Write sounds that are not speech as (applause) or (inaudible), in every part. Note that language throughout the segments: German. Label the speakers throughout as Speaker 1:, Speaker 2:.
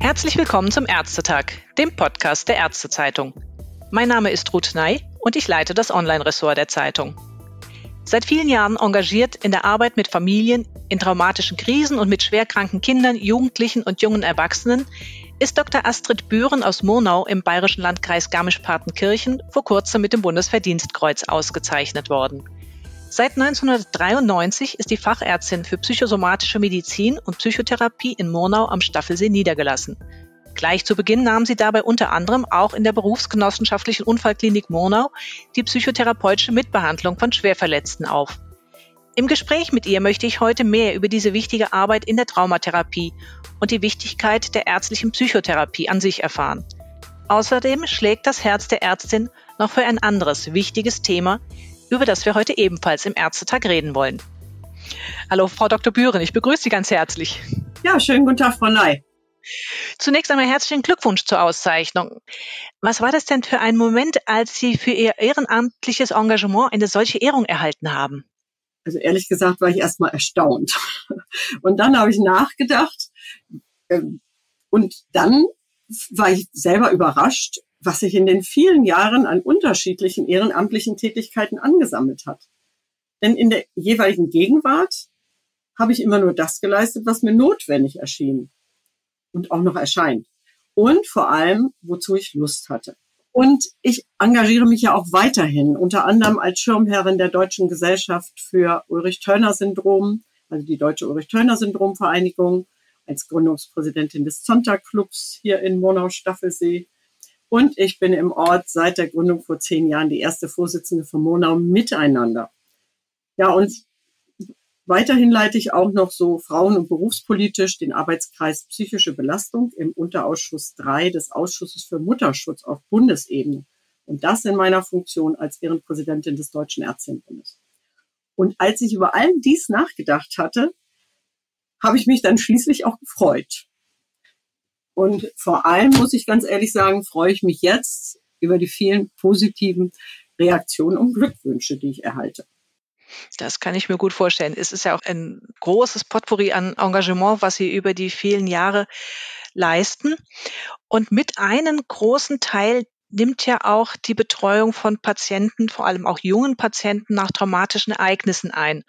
Speaker 1: Herzlich willkommen zum Ärztetag, dem Podcast der Ärztezeitung. Mein Name ist Ruth Ney und ich leite das Online-Ressort der Zeitung. Seit vielen Jahren engagiert in der Arbeit mit Familien in traumatischen Krisen und mit schwerkranken Kindern, Jugendlichen und jungen Erwachsenen ist Dr. Astrid Bühren aus Murnau im bayerischen Landkreis Garmisch-Partenkirchen vor kurzem mit dem Bundesverdienstkreuz ausgezeichnet worden. Seit 1993 ist die Fachärztin für psychosomatische Medizin und Psychotherapie in Murnau am Staffelsee niedergelassen. Gleich zu Beginn nahm sie dabei unter anderem auch in der berufsgenossenschaftlichen Unfallklinik Murnau die psychotherapeutische Mitbehandlung von Schwerverletzten auf. Im Gespräch mit ihr möchte ich heute mehr über diese wichtige Arbeit in der Traumatherapie und die Wichtigkeit der ärztlichen Psychotherapie an sich erfahren. Außerdem schlägt das Herz der Ärztin noch für ein anderes wichtiges Thema, über das wir heute ebenfalls im Ärztetag reden wollen. Hallo, Frau Dr. Bühren, ich begrüße Sie ganz herzlich.
Speaker 2: Ja, schönen guten Tag, Frau Ney.
Speaker 1: Zunächst einmal herzlichen Glückwunsch zur Auszeichnung. Was war das denn für ein Moment, als Sie für Ihr ehrenamtliches Engagement eine solche Ehrung erhalten haben?
Speaker 2: Also ehrlich gesagt war ich erstmal erstaunt. (laughs) Und dann habe ich nachgedacht ähm, und dann war ich selber überrascht, was sich in den vielen Jahren an unterschiedlichen ehrenamtlichen Tätigkeiten angesammelt hat. Denn in der jeweiligen Gegenwart habe ich immer nur das geleistet, was mir notwendig erschien und auch noch erscheint. Und vor allem, wozu ich Lust hatte. Und ich engagiere mich ja auch weiterhin, unter anderem als Schirmherrin der Deutschen Gesellschaft für Ulrich-Törner-Syndrom, also die Deutsche Ulrich-Törner-Syndrom-Vereinigung, als Gründungspräsidentin des Zonta-Clubs hier in Monau-Staffelsee. Und ich bin im Ort seit der Gründung vor zehn Jahren die erste Vorsitzende von Monau Miteinander. Ja, und Weiterhin leite ich auch noch so frauen- und berufspolitisch den Arbeitskreis psychische Belastung im Unterausschuss 3 des Ausschusses für Mutterschutz auf Bundesebene. Und das in meiner Funktion als Ehrenpräsidentin des Deutschen Ärztinnenbundes. Und als ich über all dies nachgedacht hatte, habe ich mich dann schließlich auch gefreut. Und vor allem muss ich ganz ehrlich sagen, freue ich mich jetzt über die vielen positiven Reaktionen und Glückwünsche, die ich erhalte.
Speaker 1: Das kann ich mir gut vorstellen. Es ist ja auch ein großes Potpourri an Engagement, was Sie über die vielen Jahre leisten. Und mit einem großen Teil nimmt ja auch die Betreuung von Patienten, vor allem auch jungen Patienten nach traumatischen Ereignissen ein.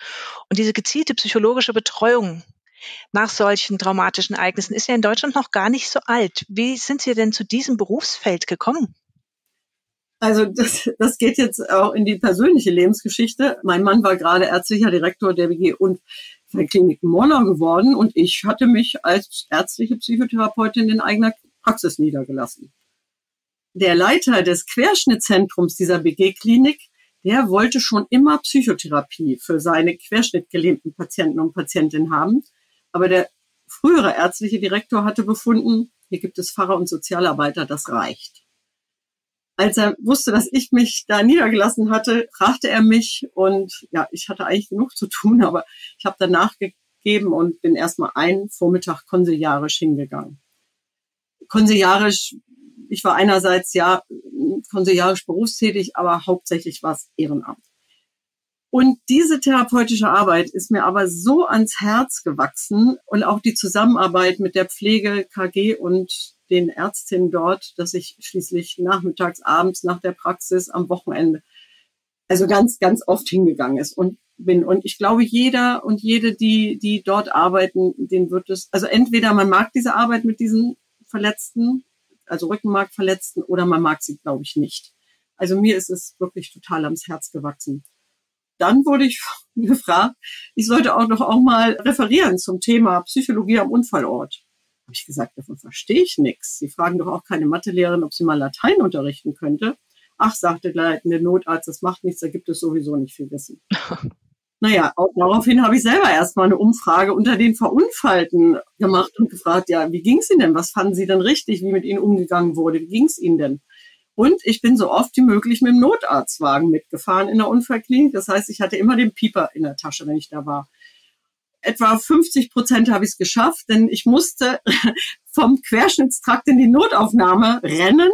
Speaker 1: Und diese gezielte psychologische Betreuung nach solchen traumatischen Ereignissen ist ja in Deutschland noch gar nicht so alt. Wie sind Sie denn zu diesem Berufsfeld gekommen?
Speaker 2: Also das, das geht jetzt auch in die persönliche Lebensgeschichte. Mein Mann war gerade ärztlicher Direktor der WG und Klinik Monau geworden und ich hatte mich als ärztliche Psychotherapeutin in eigener Praxis niedergelassen. Der Leiter des Querschnittzentrums dieser BG-Klinik, der wollte schon immer Psychotherapie für seine querschnittgelähmten Patienten und Patientinnen haben. Aber der frühere ärztliche Direktor hatte befunden, hier gibt es Pfarrer und Sozialarbeiter, das reicht als er wusste, dass ich mich da niedergelassen hatte, fragte er mich und ja, ich hatte eigentlich genug zu tun, (laughs) aber ich habe danach gegeben und bin erstmal einen Vormittag konsiliarisch hingegangen. Konsiliarisch, ich war einerseits ja konsiliarisch berufstätig, aber hauptsächlich war es Ehrenamt. Und diese therapeutische Arbeit ist mir aber so ans Herz gewachsen und auch die Zusammenarbeit mit der Pflege, KG und den Ärztinnen dort, dass ich schließlich nachmittags, abends nach der Praxis am Wochenende, also ganz, ganz oft hingegangen ist und bin. Und ich glaube, jeder und jede, die, die dort arbeiten, den wird es, also entweder man mag diese Arbeit mit diesen Verletzten, also Rückenmarkverletzten, oder man mag sie, glaube ich, nicht. Also mir ist es wirklich total ans Herz gewachsen. Dann wurde ich (laughs) gefragt, ich sollte auch noch auch mal referieren zum Thema Psychologie am Unfallort habe ich gesagt, davon verstehe ich nichts. Sie fragen doch auch keine Mathelehrerin, ob sie mal Latein unterrichten könnte. Ach, sagte gleich der Notarzt, das macht nichts, da gibt es sowieso nicht viel Wissen. (laughs) naja, auch daraufhin habe ich selber erstmal eine Umfrage unter den Verunfallten gemacht und gefragt, ja, wie ging es Ihnen denn? Was fanden Sie denn richtig, wie mit Ihnen umgegangen wurde? Wie ging es Ihnen denn? Und ich bin so oft wie möglich mit dem Notarztwagen mitgefahren in der Unfallklinik. Das heißt, ich hatte immer den Pieper in der Tasche, wenn ich da war etwa 50 Prozent habe ich es geschafft, denn ich musste (laughs) vom Querschnittstrakt in die Notaufnahme rennen.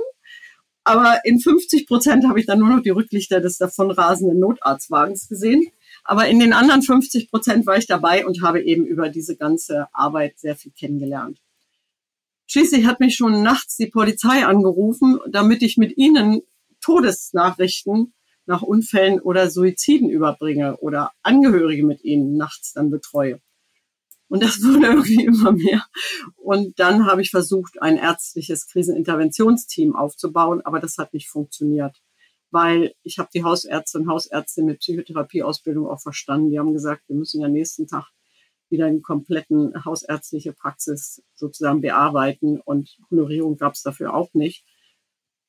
Speaker 2: Aber in 50 Prozent habe ich dann nur noch die Rücklichter des davonrasenden Notarztwagens gesehen. Aber in den anderen 50 Prozent war ich dabei und habe eben über diese ganze Arbeit sehr viel kennengelernt. Schließlich hat mich schon nachts die Polizei angerufen, damit ich mit ihnen Todesnachrichten nach Unfällen oder Suiziden überbringe oder Angehörige mit ihnen nachts dann betreue. Und das (laughs) wurde irgendwie immer mehr. Und dann habe ich versucht, ein ärztliches Kriseninterventionsteam aufzubauen, aber das hat nicht funktioniert, weil ich habe die Hausärzte und Hausärzte mit Psychotherapieausbildung auch verstanden. Die haben gesagt, wir müssen ja nächsten Tag wieder eine kompletten hausärztliche Praxis sozusagen bearbeiten und Honorierung gab es dafür auch nicht.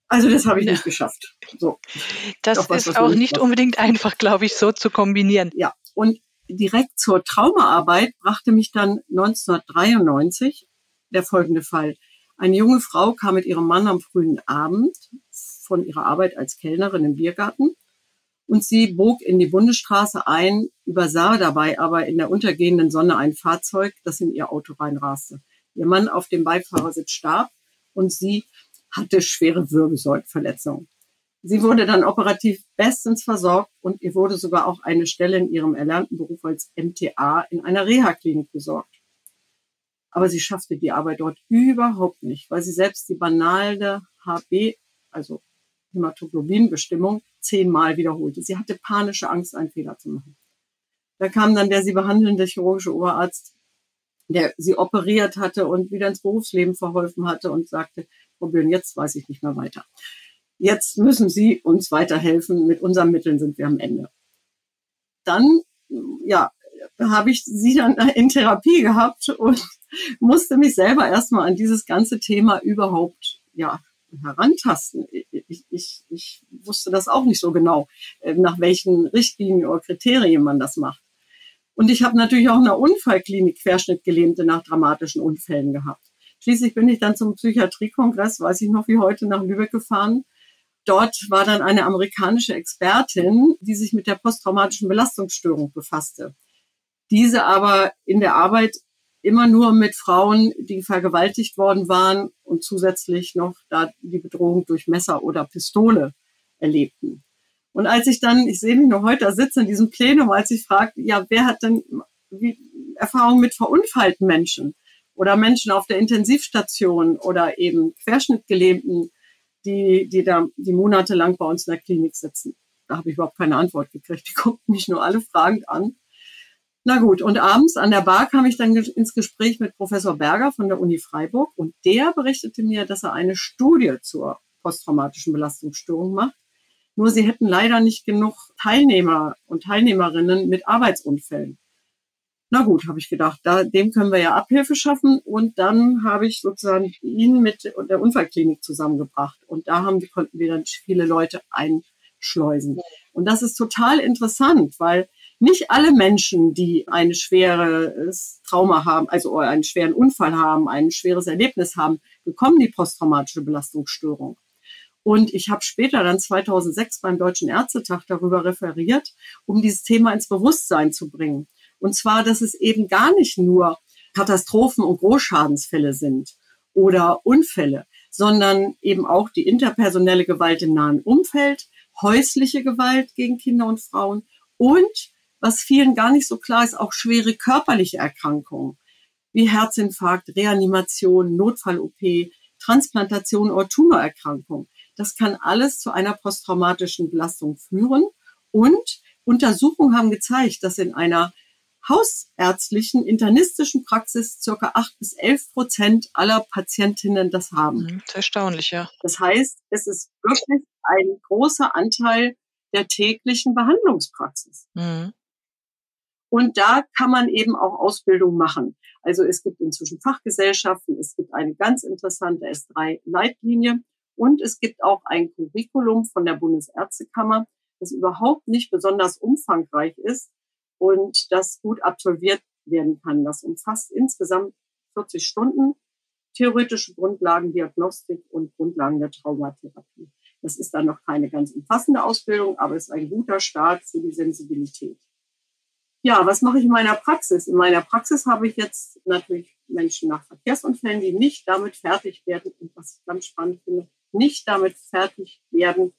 Speaker 2: Also das habe ich ja. nicht geschafft. So.
Speaker 1: Das was, ist auch nicht unbedingt einfach, glaube ich, so zu kombinieren.
Speaker 2: Ja, und direkt zur Traumaarbeit brachte mich dann 1993 der folgende Fall. Eine junge Frau kam mit ihrem Mann am frühen Abend von ihrer Arbeit als Kellnerin im Biergarten und sie bog in die Bundesstraße ein, übersah dabei aber in der untergehenden Sonne ein Fahrzeug, das in ihr Auto reinraste. Ihr Mann auf dem Beifahrersitz starb und sie hatte schwere Wirbelsäulenverletzungen. Sie wurde dann operativ bestens versorgt und ihr wurde sogar auch eine Stelle in ihrem erlernten Beruf als MTA in einer Reha-Klinik besorgt. Aber sie schaffte die Arbeit dort überhaupt nicht, weil sie selbst die banale HB, also Hämoglobinbestimmung, zehnmal wiederholte. Sie hatte panische Angst, einen Fehler zu machen. Da kam dann der sie behandelnde chirurgische Oberarzt, der sie operiert hatte und wieder ins Berufsleben verholfen hatte und sagte, probieren. Jetzt weiß ich nicht mehr weiter. Jetzt müssen Sie uns weiterhelfen. Mit unseren Mitteln sind wir am Ende. Dann, ja, habe ich sie dann in Therapie gehabt und (laughs) musste mich selber erstmal an dieses ganze Thema überhaupt, ja, herantasten. Ich, ich, ich wusste das auch nicht so genau, äh, nach welchen Richtlinien oder Kriterien man das macht. Und ich habe natürlich auch in der Unfallklinik Querschnittgelähmte nach dramatischen Unfällen gehabt. Schließlich bin ich dann zum Psychiatriekongress, weiß ich noch wie heute, nach Lübeck gefahren. Dort war dann eine amerikanische Expertin, die sich mit der posttraumatischen Belastungsstörung befasste. Diese aber in der Arbeit immer nur mit Frauen, die vergewaltigt worden waren und zusätzlich noch da die Bedrohung durch Messer oder Pistole erlebten. Und als ich dann, ich sehe mich noch heute da sitzen in diesem Plenum, als ich fragte, ja, wer hat denn wie, Erfahrung mit verunfallten Menschen? oder Menschen auf der Intensivstation oder eben Querschnittgelähmten, die, die da die monatelang bei uns in der Klinik sitzen. Da habe ich überhaupt keine Antwort gekriegt. Die guckten mich nur alle fragend an. Na gut, und abends an der Bar kam ich dann ins Gespräch mit Professor Berger von der Uni Freiburg und der berichtete mir, dass er eine Studie zur posttraumatischen Belastungsstörung macht. Nur sie hätten leider nicht genug Teilnehmer und Teilnehmerinnen mit Arbeitsunfällen. Na gut, habe ich gedacht, da, dem können wir ja Abhilfe schaffen. Und dann habe ich sozusagen ihn mit der Unfallklinik zusammengebracht. Und da haben, konnten wir dann viele Leute einschleusen. Und das ist total interessant, weil nicht alle Menschen, die ein schweres Trauma haben, also einen schweren Unfall haben, ein schweres Erlebnis haben, bekommen die posttraumatische Belastungsstörung. Und ich habe später dann 2006 beim Deutschen Ärztetag darüber referiert, um dieses Thema ins Bewusstsein zu bringen. Und zwar, dass es eben gar nicht nur Katastrophen und Großschadensfälle sind oder Unfälle, sondern eben auch die interpersonelle Gewalt im nahen Umfeld, häusliche Gewalt gegen Kinder und Frauen und, was vielen gar nicht so klar ist, auch schwere körperliche Erkrankungen wie Herzinfarkt, Reanimation, Notfall-OP, Transplantation oder Tumorerkrankung. Das kann alles zu einer posttraumatischen Belastung führen. Und Untersuchungen haben gezeigt, dass in einer hausärztlichen internistischen Praxis circa acht bis elf Prozent aller Patientinnen das haben.
Speaker 1: Mhm, das ist erstaunlich, ja.
Speaker 2: Das heißt, es ist wirklich ein großer Anteil der täglichen Behandlungspraxis. Mhm. Und da kann man eben auch Ausbildung machen. Also es gibt inzwischen Fachgesellschaften, es gibt eine ganz interessante S3-Leitlinie und es gibt auch ein Curriculum von der Bundesärztekammer, das überhaupt nicht besonders umfangreich ist, und das gut absolviert werden kann. Das umfasst insgesamt 40 Stunden theoretische Grundlagen, Diagnostik und Grundlagen der Traumatherapie. Das ist dann noch keine ganz umfassende Ausbildung, aber es ist ein guter Start für die Sensibilität. Ja, was mache ich in meiner Praxis? In meiner Praxis habe ich jetzt natürlich Menschen nach Verkehrsunfällen, die nicht damit fertig werden und was ich ganz spannend finde, nicht damit fertig werden,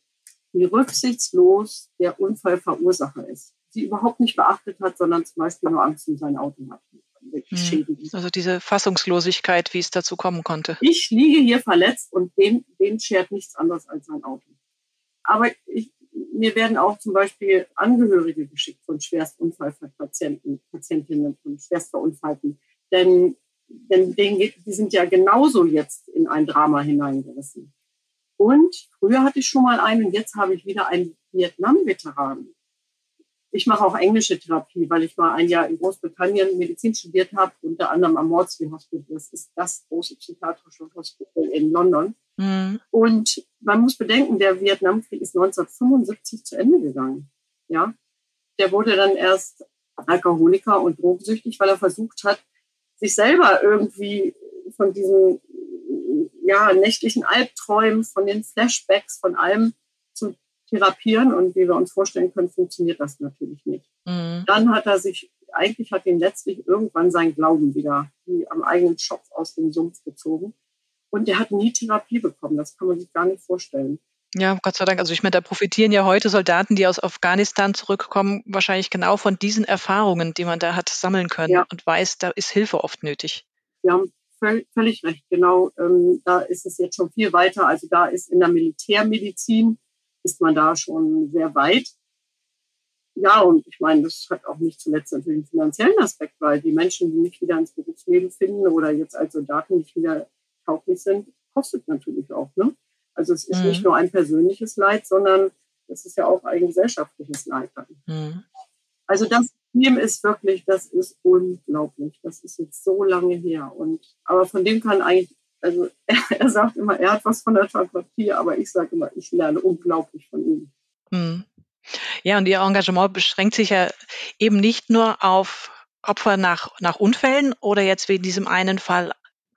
Speaker 2: wie rücksichtslos der Unfallverursacher ist sie überhaupt nicht beachtet hat, sondern zum Beispiel nur Angst um sein Auto hat.
Speaker 1: Hm. Also diese Fassungslosigkeit, wie es dazu kommen konnte.
Speaker 2: Ich liege hier verletzt und den, den schert nichts anderes als sein Auto. Aber ich, mir werden auch zum Beispiel Angehörige geschickt von Schwerstunfallpatienten, Patientinnen von Schwerstverunfallten. Denn, denn denen die sind ja genauso jetzt in ein Drama hineingerissen. Und früher hatte ich schon mal einen, jetzt habe ich wieder einen Vietnam-Veteranen. Ich mache auch englische Therapie, weil ich mal ein Jahr in Großbritannien Medizin studiert habe, unter anderem am Maudsley Hospital. Das ist das große psychiatrische Hospital in London. Mhm. Und man muss bedenken, der Vietnamkrieg ist 1975 zu Ende gegangen. Ja, der wurde dann erst Alkoholiker und drogensüchtig, weil er versucht hat, sich selber irgendwie von diesen ja, nächtlichen Albträumen, von den Flashbacks, von allem zu therapieren. Und wie wir uns vorstellen können, funktioniert das natürlich nicht. Mhm. Dann hat er sich, eigentlich hat ihn letztlich irgendwann sein Glauben wieder wie am eigenen Schopf aus dem Sumpf gezogen. Und der hat nie Therapie bekommen. Das kann man sich gar nicht vorstellen.
Speaker 1: Ja, Gott sei Dank. Also ich meine, da profitieren ja heute Soldaten, die aus Afghanistan zurückkommen, wahrscheinlich genau von diesen Erfahrungen, die man da hat sammeln können ja. und weiß, da ist Hilfe oft nötig.
Speaker 2: Sie haben völlig recht. Genau, ähm, da ist es jetzt schon viel weiter. Also da ist in der Militärmedizin ist man da schon sehr weit. Ja, und ich meine, das hat auch nicht zuletzt natürlich einen finanziellen Aspekt, weil die Menschen, die nicht wieder ins Berufsleben finden oder jetzt als Soldaten nicht wieder tauglich sind, kostet natürlich auch. Ne? Also es ist mhm. nicht nur ein persönliches Leid, sondern es ist ja auch ein gesellschaftliches Leid. Mhm. Also das Team ist wirklich, das ist unglaublich. Das ist jetzt so lange her. Und aber von dem kann eigentlich, also er, (laughs) er sagt immer, er hat was von der Therapie, aber ich sage immer, ich lerne unglaublich von ihm. Mhm.
Speaker 1: Ja, und Ihr Engagement beschränkt sich ja eben nicht nur auf Opfer nach, nach Unfällen oder jetzt wie in diesem einen Fall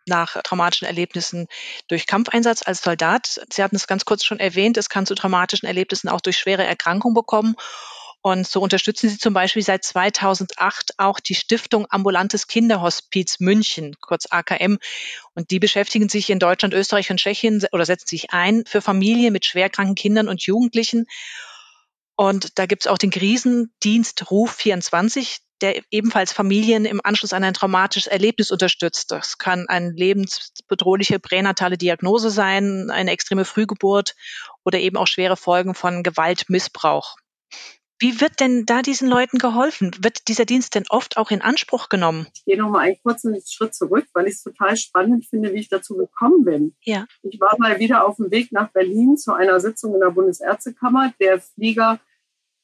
Speaker 1: nach traumatischen Erlebnissen durch Kampfeinsatz als Soldat. Sie hatten es ganz kurz schon erwähnt, es kann zu traumatischen Erlebnissen auch durch schwere Erkrankungen bekommen. Und so unterstützen Sie zum Beispiel seit 2008 auch die Stiftung Ambulantes Kinderhospiz München, kurz AKM. Und die beschäftigen sich in Deutschland, Österreich und Tschechien oder setzen sich ein für Familien mit schwerkranken Kindern und Jugendlichen. Und da gibt es auch den Krisendienst Ruf 24, der ebenfalls Familien im Anschluss an ein traumatisches Erlebnis unterstützt. Das kann eine lebensbedrohliche pränatale Diagnose sein, eine extreme Frühgeburt oder eben auch schwere Folgen von Gewalt, Missbrauch. Wie wird denn da diesen Leuten geholfen? Wird dieser Dienst denn oft auch in Anspruch genommen?
Speaker 2: Ich gehe noch mal einen kurzen Schritt zurück, weil ich es total spannend finde, wie ich dazu gekommen bin. Ja. Ich war mal wieder auf dem Weg nach Berlin zu einer Sitzung in der Bundesärztekammer. Der Flieger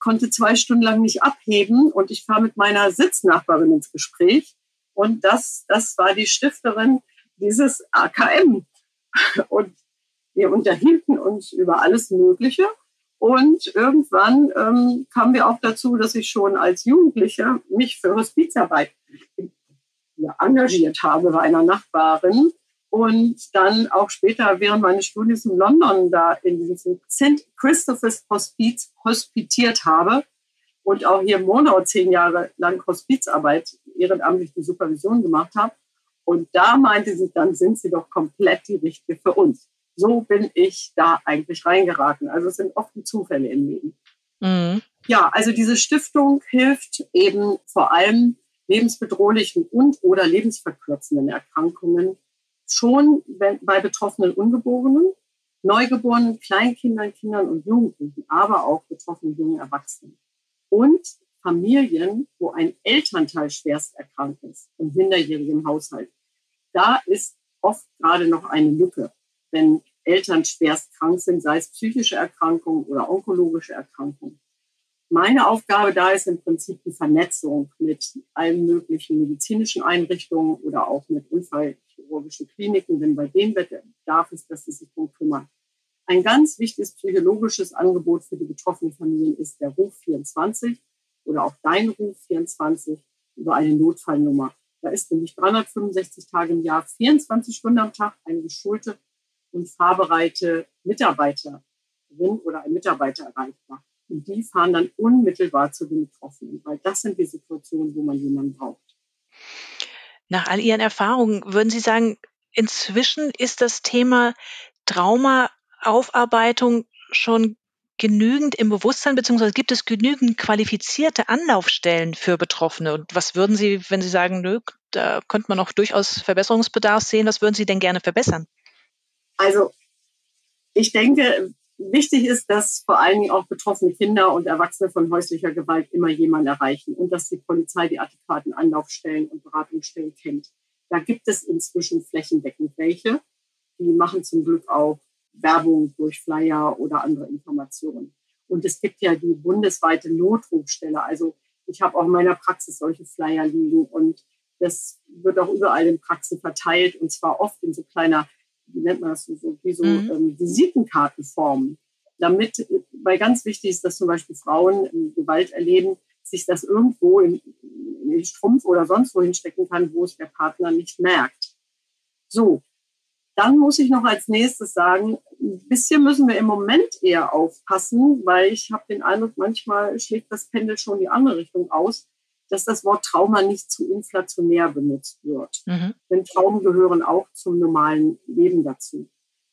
Speaker 2: konnte zwei Stunden lang nicht abheben und ich kam mit meiner Sitznachbarin ins Gespräch. Und das, das war die Stifterin dieses AKM. Und wir unterhielten uns über alles Mögliche. Und irgendwann ähm, kamen wir auch dazu, dass ich schon als Jugendliche mich für Hospizarbeit engagiert habe bei einer Nachbarin und dann auch später während meines Studiums in London da in diesem St. Christopher's Hospiz hospitiert habe und auch hier in Monau zehn Jahre lang Hospizarbeit ehrenamtlich die Supervision gemacht habe. Und da meinte sie, dann sind sie doch komplett die Richtige für uns. So bin ich da eigentlich reingeraten. Also es sind oft die Zufälle im Leben. Mhm. Ja, also diese Stiftung hilft eben vor allem lebensbedrohlichen und oder lebensverkürzenden Erkrankungen schon bei betroffenen Ungeborenen, Neugeborenen, Kleinkindern, Kindern und Jugendlichen, aber auch betroffenen jungen Erwachsenen. Und Familien, wo ein Elternteil schwerst erkrankt ist, im minderjährigen Haushalt. Da ist oft gerade noch eine Lücke, wenn Eltern schwerst krank sind, sei es psychische Erkrankungen oder onkologische Erkrankungen. Meine Aufgabe da ist im Prinzip die Vernetzung mit allen möglichen medizinischen Einrichtungen oder auch mit unfallchirurgischen Kliniken, wenn bei denen Bedarf ist, dass sie sich darum kümmern. Ein ganz wichtiges psychologisches Angebot für die betroffenen Familien ist der Ruf 24 oder auch dein Ruf 24 über eine Notfallnummer. Da ist nämlich 365 Tage im Jahr, 24 Stunden am Tag eine geschulte und fahrbereite Mitarbeiterin oder ein Mitarbeiter erreichbar. Und die fahren dann unmittelbar zu den Betroffenen, weil das sind die Situationen, wo man jemanden braucht.
Speaker 1: Nach all Ihren Erfahrungen, würden Sie sagen, inzwischen ist das Thema Traumaaufarbeitung schon genügend im Bewusstsein, beziehungsweise gibt es genügend qualifizierte Anlaufstellen für Betroffene? Und was würden Sie, wenn Sie sagen, nö, da könnte man noch durchaus Verbesserungsbedarf sehen, was würden Sie denn gerne verbessern?
Speaker 2: Also ich denke, wichtig ist, dass vor allen Dingen auch betroffene Kinder und Erwachsene von häuslicher Gewalt immer jemanden erreichen und dass die Polizei die adäquaten Anlaufstellen und Beratungsstellen kennt. Da gibt es inzwischen flächendeckend welche. Die machen zum Glück auch Werbung durch Flyer oder andere Informationen. Und es gibt ja die bundesweite Notrufstelle. Also ich habe auch in meiner Praxis solche Flyer liegen und das wird auch überall in Praxen verteilt und zwar oft in so kleiner, wie nennt man das so, wie so mhm. ähm, Visitenkartenformen. Damit, weil ganz wichtig ist, dass zum Beispiel Frauen Gewalt erleben, sich das irgendwo in, in den Strumpf oder sonst wo hinstecken kann, wo es der Partner nicht merkt. So, dann muss ich noch als nächstes sagen, ein bisschen müssen wir im Moment eher aufpassen, weil ich habe den Eindruck, manchmal schlägt das Pendel schon die andere Richtung aus, dass das Wort Trauma nicht zu inflationär benutzt wird. Mhm. Denn Traumen gehören auch zum normalen Leben dazu.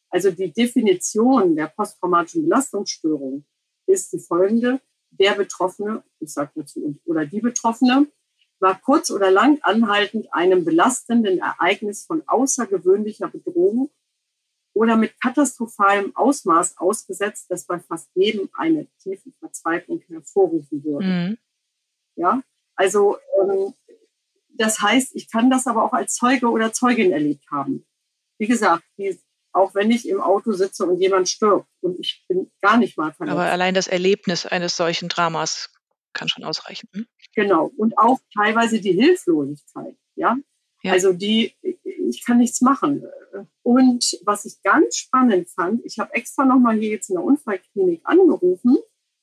Speaker 2: Also die Definition der posttraumatischen Belastungsstörung ist die folgende. Der Betroffene, ich sage dazu, oder die Betroffene war kurz oder lang anhaltend einem belastenden Ereignis von außergewöhnlicher Bedrohung oder mit katastrophalem Ausmaß ausgesetzt, das bei fast jedem eine tiefe Verzweiflung hervorrufen würde. Mhm. Ja, also ähm, das heißt, ich kann das aber auch als Zeuge oder Zeugin erlebt haben. Wie gesagt, die, auch wenn ich im Auto sitze und jemand stirbt und ich bin gar nicht mal
Speaker 1: verletzt. Aber allein das Erlebnis eines solchen Dramas kann schon ausreichen. Hm?
Speaker 2: Genau. Und auch teilweise die Hilflosigkeit. Ja? ja. Also die, ich kann nichts machen. Und was ich ganz spannend fand, ich habe extra nochmal hier jetzt in der Unfallklinik angerufen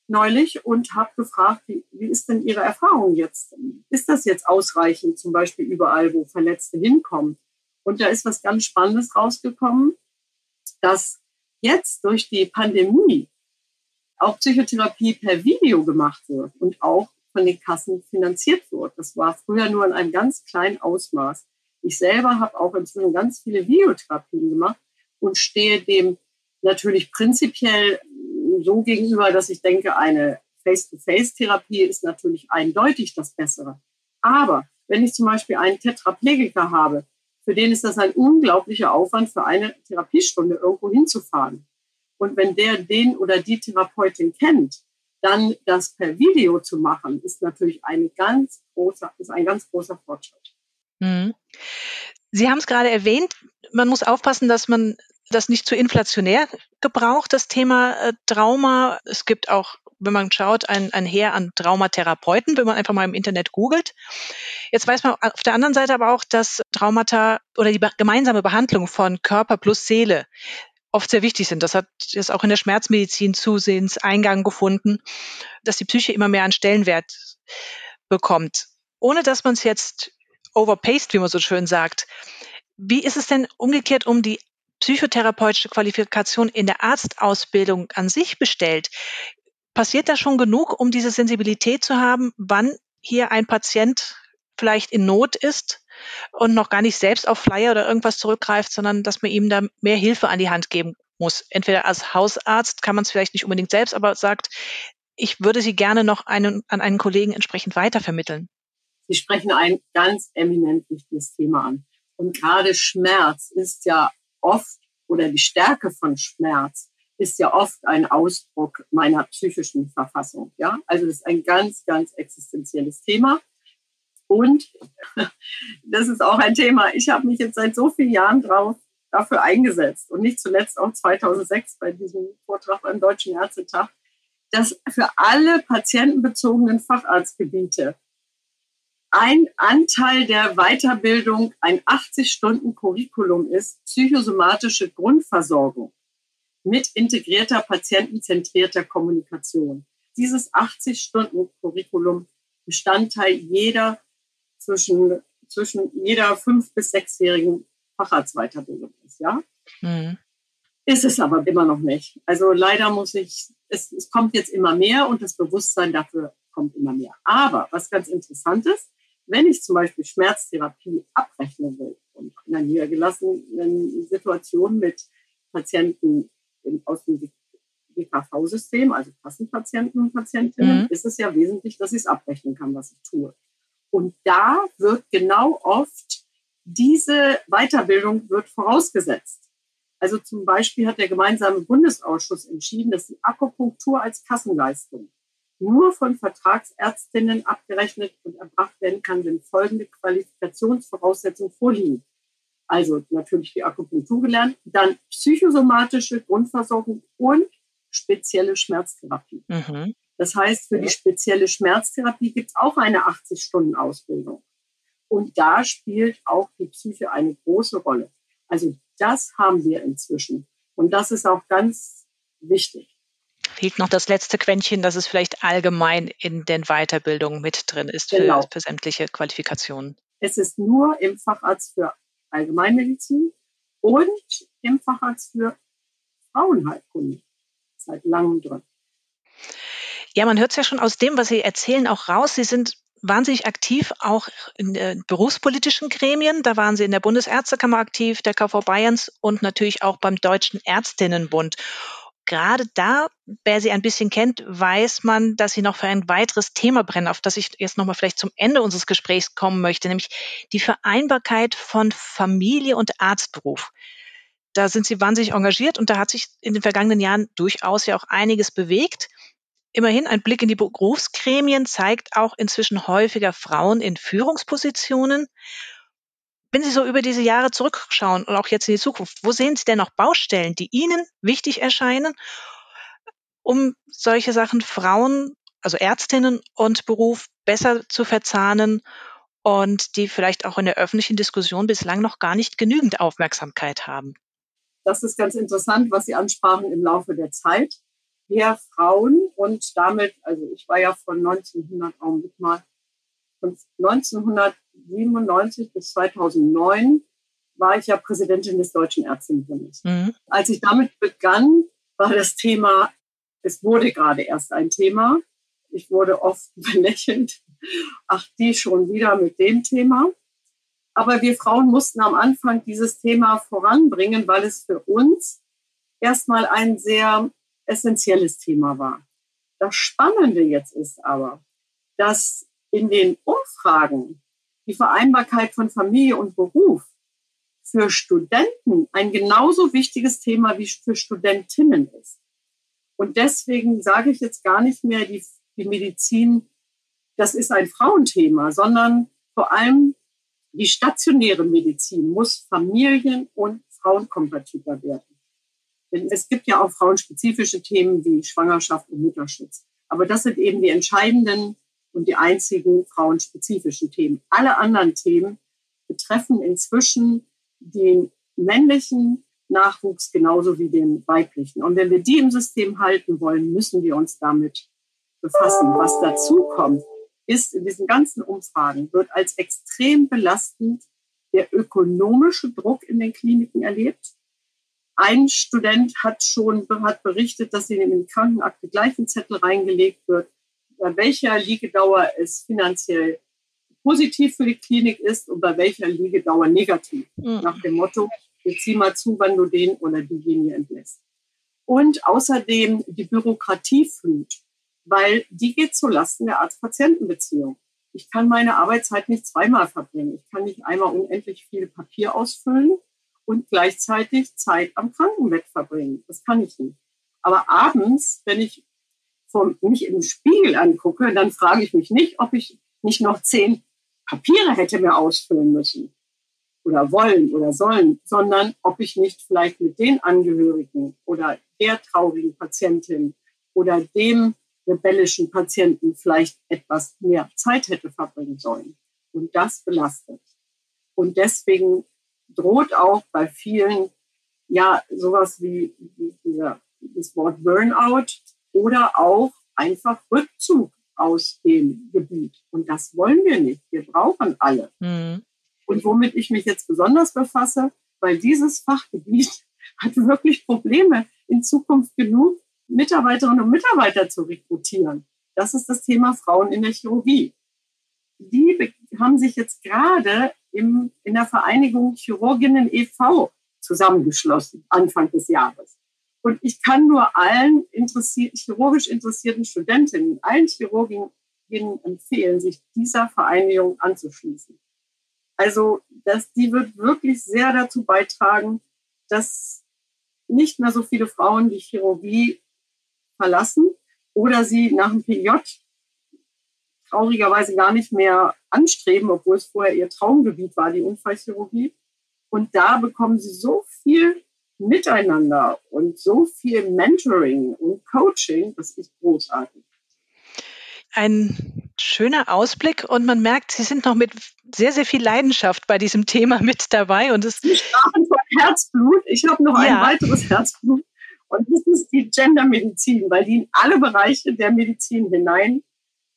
Speaker 2: neulich und habe gefragt, wie, wie ist denn Ihre Erfahrung jetzt? Ist das jetzt ausreichend, zum Beispiel überall, wo Verletzte hinkommen? Und da ist was ganz Spannendes rausgekommen, dass jetzt durch die Pandemie auch Psychotherapie per Video gemacht wird und auch von den Kassen finanziert wird. Das war früher nur in einem ganz kleinen Ausmaß. Ich selber habe auch inzwischen ganz viele Videotherapien gemacht und stehe dem natürlich prinzipiell so gegenüber, dass ich denke, eine Face-to-Face-Therapie ist natürlich eindeutig das Bessere. Aber wenn ich zum Beispiel einen Tetraplegiker habe, für den ist das ein unglaublicher Aufwand, für eine Therapiestunde irgendwo hinzufahren. Und wenn der den oder die Therapeutin kennt, dann das per Video zu machen, ist natürlich eine ganz großer, ist ein ganz großer Fortschritt. Mhm.
Speaker 1: Sie haben es gerade erwähnt, man muss aufpassen, dass man das nicht zu inflationär gebraucht, das Thema äh, Trauma. Es gibt auch, wenn man schaut, ein, ein Heer an Traumatherapeuten, wenn man einfach mal im Internet googelt. Jetzt weiß man auf der anderen Seite aber auch, dass Traumata oder die gemeinsame Behandlung von Körper plus Seele oft sehr wichtig sind. Das hat jetzt auch in der Schmerzmedizin zusehends Eingang gefunden, dass die Psyche immer mehr an Stellenwert bekommt. Ohne dass man es jetzt overpaced, wie man so schön sagt. Wie ist es denn umgekehrt um die psychotherapeutische Qualifikation in der Arztausbildung an sich bestellt? Passiert da schon genug, um diese Sensibilität zu haben, wann hier ein Patient vielleicht in Not ist und noch gar nicht selbst auf Flyer oder irgendwas zurückgreift, sondern dass man ihm da mehr Hilfe an die Hand geben muss. Entweder als Hausarzt kann man es vielleicht nicht unbedingt selbst, aber sagt, ich würde sie gerne noch einen, an einen Kollegen entsprechend weitervermitteln.
Speaker 2: Sie sprechen ein ganz eminent wichtiges Thema an. Und gerade Schmerz ist ja oft, oder die Stärke von Schmerz ist ja oft ein Ausdruck meiner psychischen Verfassung. Ja, also das ist ein ganz, ganz existenzielles Thema. Und (laughs) das ist auch ein Thema. Ich habe mich jetzt seit so vielen Jahren drauf, dafür eingesetzt und nicht zuletzt auch 2006 bei diesem Vortrag beim Deutschen Ärztetag, dass für alle patientenbezogenen Facharztgebiete ein Anteil der Weiterbildung ein 80-Stunden-Curriculum ist, psychosomatische Grundversorgung mit integrierter patientenzentrierter Kommunikation. Dieses 80-Stunden-Curriculum Bestandteil jeder zwischen, zwischen jeder fünf- bis sechsjährigen Facharztweiterbildung ist, ja? Mhm. Ist es aber immer noch nicht. Also leider muss ich, es, es kommt jetzt immer mehr und das Bewusstsein dafür kommt immer mehr. Aber was ganz interessant ist, wenn ich zum Beispiel Schmerztherapie abrechnen will und in einer niedergelassenen Situation mit Patienten aus dem GKV-System, also Kassenpatienten und Patientinnen, mhm. ist es ja wesentlich, dass ich es abrechnen kann, was ich tue. Und da wird genau oft diese Weiterbildung wird vorausgesetzt. Also zum Beispiel hat der gemeinsame Bundesausschuss entschieden, dass die Akupunktur als Kassenleistung nur von Vertragsärztinnen abgerechnet und erbracht werden kann, wenn folgende Qualifikationsvoraussetzungen vorliegen. Also natürlich die Akupunktur gelernt, dann psychosomatische Grundversorgung und spezielle Schmerztherapie. Mhm. Das heißt, für die spezielle Schmerztherapie gibt es auch eine 80-Stunden-Ausbildung. Und da spielt auch die Psyche eine große Rolle. Also das haben wir inzwischen. Und das ist auch ganz wichtig.
Speaker 1: Fehlt noch das letzte Quäntchen, dass es vielleicht allgemein in den Weiterbildungen mit drin ist für, genau. für sämtliche Qualifikationen.
Speaker 2: Es ist nur im Facharzt für Allgemeinmedizin und im Facharzt für Frauenheilkunde seit langem drin.
Speaker 1: Ja, man hört es ja schon aus dem, was Sie erzählen, auch raus. Sie sind wahnsinnig aktiv, auch in äh, berufspolitischen Gremien. Da waren Sie in der Bundesärztekammer aktiv, der KV Bayerns und natürlich auch beim Deutschen Ärztinnenbund. Gerade da, wer Sie ein bisschen kennt, weiß man, dass Sie noch für ein weiteres Thema brennen, auf das ich jetzt nochmal vielleicht zum Ende unseres Gesprächs kommen möchte, nämlich die Vereinbarkeit von Familie und Arztberuf. Da sind Sie wahnsinnig engagiert und da hat sich in den vergangenen Jahren durchaus ja auch einiges bewegt. Immerhin ein Blick in die Berufsgremien zeigt auch inzwischen häufiger Frauen in Führungspositionen. Wenn Sie so über diese Jahre zurückschauen und auch jetzt in die Zukunft, wo sehen Sie denn noch Baustellen, die Ihnen wichtig erscheinen, um solche Sachen Frauen, also Ärztinnen und Beruf besser zu verzahnen und die vielleicht auch in der öffentlichen Diskussion bislang noch gar nicht genügend Aufmerksamkeit haben?
Speaker 2: Das ist ganz interessant, was Sie ansprachen im Laufe der Zeit mehr Frauen und damit, also ich war ja von 1900 Augenblick mal, von 1997 bis 2009 war ich ja Präsidentin des Deutschen Ärztinnenbundes. Mhm. Als ich damit begann, war das Thema, es wurde gerade erst ein Thema. Ich wurde oft (laughs) belächelt. Ach, die schon wieder mit dem Thema. Aber wir Frauen mussten am Anfang dieses Thema voranbringen, weil es für uns erstmal ein sehr essentielles Thema war. Das Spannende jetzt ist aber, dass in den Umfragen die Vereinbarkeit von Familie und Beruf für Studenten ein genauso wichtiges Thema wie für Studentinnen ist. Und deswegen sage ich jetzt gar nicht mehr, die, die Medizin, das ist ein Frauenthema, sondern vor allem die stationäre Medizin muss familien- und frauenkompatibler werden. Denn es gibt ja auch frauenspezifische Themen wie Schwangerschaft und Mutterschutz. Aber das sind eben die entscheidenden und die einzigen frauenspezifischen Themen. Alle anderen Themen betreffen inzwischen den männlichen Nachwuchs genauso wie den weiblichen. Und wenn wir die im System halten wollen, müssen wir uns damit befassen. Was dazu kommt, ist in diesen ganzen Umfragen, wird als extrem belastend der ökonomische Druck in den Kliniken erlebt. Ein Student hat schon hat berichtet, dass in den Krankenakte gleich ein Zettel reingelegt wird, bei welcher Liegedauer es finanziell positiv für die Klinik ist und bei welcher Liegedauer negativ. Mhm. Nach dem Motto, jetzt zieh mal zu, wann du den oder diejenige entlässt. Und außerdem die Bürokratieflut, weil die geht zulasten der Arzt-Patienten-Beziehung. Ich kann meine Arbeitszeit nicht zweimal verbringen. Ich kann nicht einmal unendlich viel Papier ausfüllen und gleichzeitig Zeit am Krankenbett verbringen. Das kann ich nicht. Aber abends, wenn ich vom, mich im Spiegel angucke, dann frage ich mich nicht, ob ich nicht noch zehn Papiere hätte mir ausfüllen müssen oder wollen oder sollen, sondern ob ich nicht vielleicht mit den Angehörigen oder der traurigen Patientin oder dem rebellischen Patienten vielleicht etwas mehr Zeit hätte verbringen sollen. Und das belastet. Und deswegen droht auch bei vielen ja sowas wie, wie dieser, das Wort Burnout oder auch einfach Rückzug aus dem Gebiet. Und das wollen wir nicht. Wir brauchen alle. Mhm. Und womit ich mich jetzt besonders befasse, weil dieses Fachgebiet (laughs) hat wirklich Probleme, in Zukunft genug Mitarbeiterinnen und Mitarbeiter zu rekrutieren. Das ist das Thema Frauen in der Chirurgie. Die haben sich jetzt gerade im, in der Vereinigung Chirurginnen e.V. zusammengeschlossen, Anfang des Jahres. Und ich kann nur allen interessiert, chirurgisch interessierten Studentinnen, allen Chirurginnen empfehlen, sich dieser Vereinigung anzuschließen. Also, dass die wird wirklich sehr dazu beitragen, dass nicht mehr so viele Frauen die Chirurgie verlassen oder sie nach dem PJ traurigerweise gar nicht mehr anstreben, obwohl es vorher ihr Traumgebiet war, die Unfallchirurgie. Und da bekommen sie so viel Miteinander und so viel Mentoring und Coaching, das ist großartig.
Speaker 1: Ein schöner Ausblick und man merkt, Sie sind noch mit sehr, sehr viel Leidenschaft bei diesem Thema mit dabei. Und es
Speaker 2: Sie sprachen von Herzblut. Ich habe noch ja. ein weiteres Herzblut. Und das ist die Gendermedizin, weil die in alle Bereiche der Medizin hinein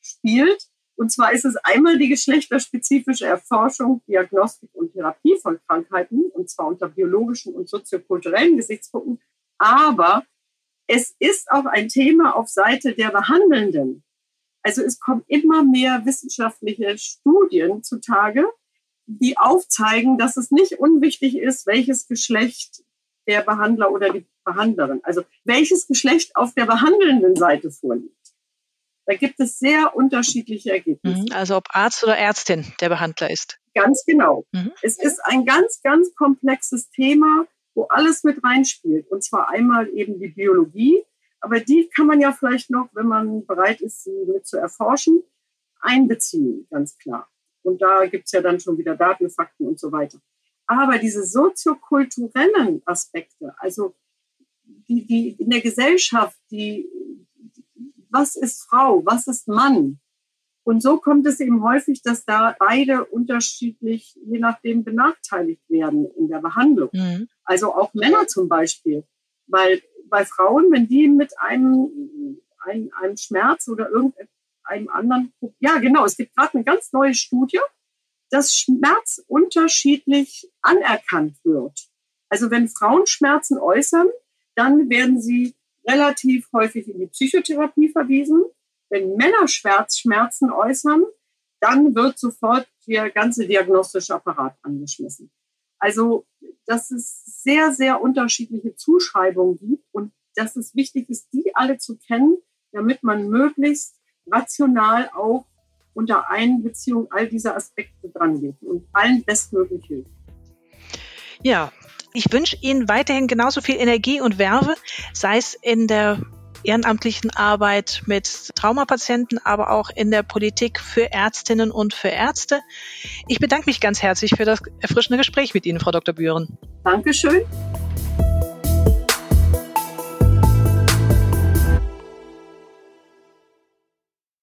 Speaker 2: spielt. Und zwar ist es einmal die geschlechterspezifische Erforschung, Diagnostik und Therapie von Krankheiten, und zwar unter biologischen und soziokulturellen Gesichtspunkten. Aber es ist auch ein Thema auf Seite der Behandelnden. Also es kommen immer mehr wissenschaftliche Studien zutage, die aufzeigen, dass es nicht unwichtig ist, welches Geschlecht der Behandler oder die Behandlerin, also welches Geschlecht auf der behandelnden Seite vorliegt. Da gibt es sehr unterschiedliche Ergebnisse.
Speaker 1: Mhm, also ob Arzt oder Ärztin der Behandler ist.
Speaker 2: Ganz genau. Mhm. Es ist ein ganz, ganz komplexes Thema, wo alles mit reinspielt. Und zwar einmal eben die Biologie, aber die kann man ja vielleicht noch, wenn man bereit ist, sie mit zu erforschen, einbeziehen, ganz klar. Und da gibt es ja dann schon wieder Daten, Fakten und so weiter. Aber diese soziokulturellen Aspekte, also die, die in der Gesellschaft, die, was ist Frau, was ist Mann? Und so kommt es eben häufig, dass da beide unterschiedlich, je nachdem, benachteiligt werden in der Behandlung. Mhm. Also auch Männer zum Beispiel. Weil bei Frauen, wenn die mit einem, einem, einem Schmerz oder irgendeinem anderen, ja genau, es gibt gerade eine ganz neue Studie, dass Schmerz unterschiedlich anerkannt wird. Also wenn Frauen Schmerzen äußern, dann werden sie relativ häufig in die Psychotherapie verwiesen. Wenn Männer Schmerzen äußern, dann wird sofort der ganze diagnostische Apparat angeschmissen. Also, dass es sehr, sehr unterschiedliche Zuschreibungen gibt und dass es wichtig ist, die alle zu kennen, damit man möglichst rational auch unter Einbeziehung all dieser Aspekte dran geht und allen bestmöglich hilft.
Speaker 1: Ja, ich wünsche Ihnen weiterhin genauso viel Energie und Werbe, sei es in der ehrenamtlichen Arbeit mit Traumapatienten, aber auch in der Politik für Ärztinnen und für Ärzte. Ich bedanke mich ganz herzlich für das erfrischende Gespräch mit Ihnen, Frau Dr. Bühren.
Speaker 2: Dankeschön.